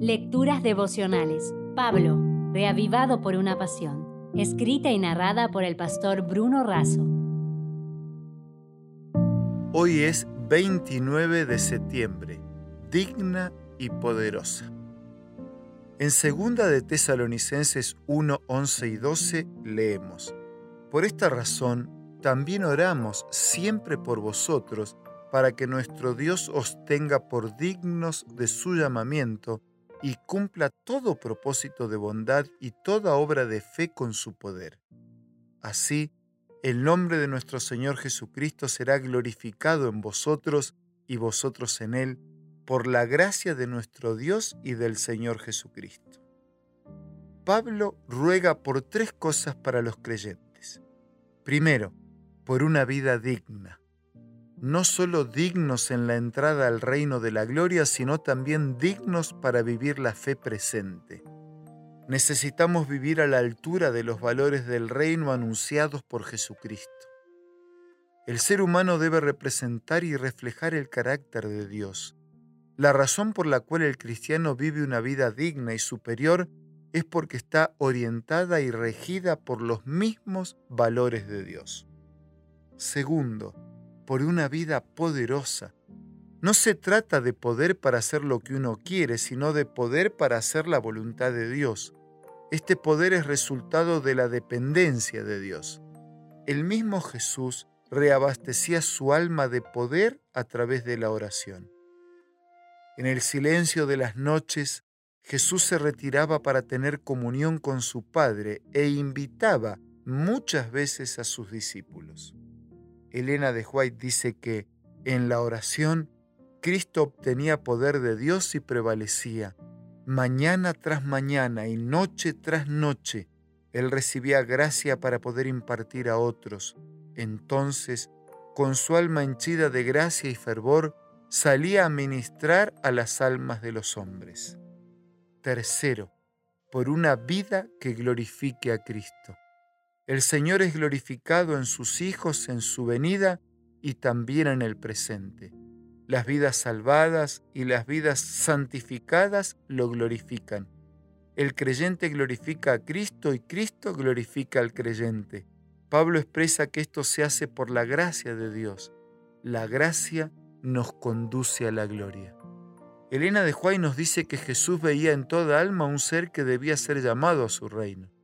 Lecturas devocionales. Pablo, reavivado por una pasión. Escrita y narrada por el pastor Bruno Razo. Hoy es 29 de septiembre. Digna y poderosa. En segunda de Tesalonicenses 1, 11 y 12 leemos, Por esta razón también oramos siempre por vosotros, para que nuestro Dios os tenga por dignos de su llamamiento y cumpla todo propósito de bondad y toda obra de fe con su poder. Así, el nombre de nuestro Señor Jesucristo será glorificado en vosotros y vosotros en Él, por la gracia de nuestro Dios y del Señor Jesucristo. Pablo ruega por tres cosas para los creyentes. Primero, por una vida digna no solo dignos en la entrada al reino de la gloria, sino también dignos para vivir la fe presente. Necesitamos vivir a la altura de los valores del reino anunciados por Jesucristo. El ser humano debe representar y reflejar el carácter de Dios. La razón por la cual el cristiano vive una vida digna y superior es porque está orientada y regida por los mismos valores de Dios. Segundo, por una vida poderosa. No se trata de poder para hacer lo que uno quiere, sino de poder para hacer la voluntad de Dios. Este poder es resultado de la dependencia de Dios. El mismo Jesús reabastecía su alma de poder a través de la oración. En el silencio de las noches, Jesús se retiraba para tener comunión con su Padre e invitaba muchas veces a sus discípulos. Elena de White dice que en la oración Cristo obtenía poder de Dios y prevalecía. Mañana tras mañana y noche tras noche, Él recibía gracia para poder impartir a otros. Entonces, con su alma henchida de gracia y fervor, salía a ministrar a las almas de los hombres. Tercero, por una vida que glorifique a Cristo. El Señor es glorificado en sus hijos en su venida y también en el presente. Las vidas salvadas y las vidas santificadas lo glorifican. El creyente glorifica a Cristo y Cristo glorifica al creyente. Pablo expresa que esto se hace por la gracia de Dios. La gracia nos conduce a la gloria. Elena de Juárez nos dice que Jesús veía en toda alma un ser que debía ser llamado a su reino.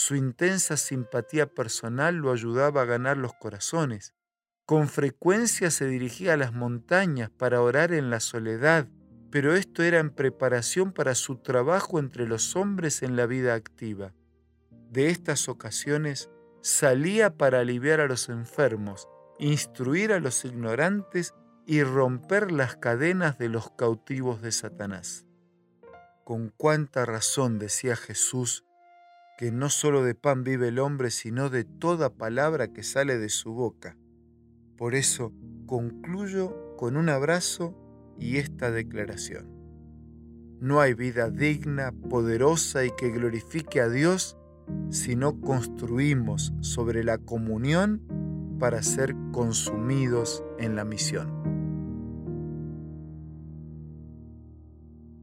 Su intensa simpatía personal lo ayudaba a ganar los corazones. Con frecuencia se dirigía a las montañas para orar en la soledad, pero esto era en preparación para su trabajo entre los hombres en la vida activa. De estas ocasiones salía para aliviar a los enfermos, instruir a los ignorantes y romper las cadenas de los cautivos de Satanás. Con cuánta razón decía Jesús que no solo de pan vive el hombre, sino de toda palabra que sale de su boca. Por eso concluyo con un abrazo y esta declaración. No hay vida digna, poderosa y que glorifique a Dios si no construimos sobre la comunión para ser consumidos en la misión.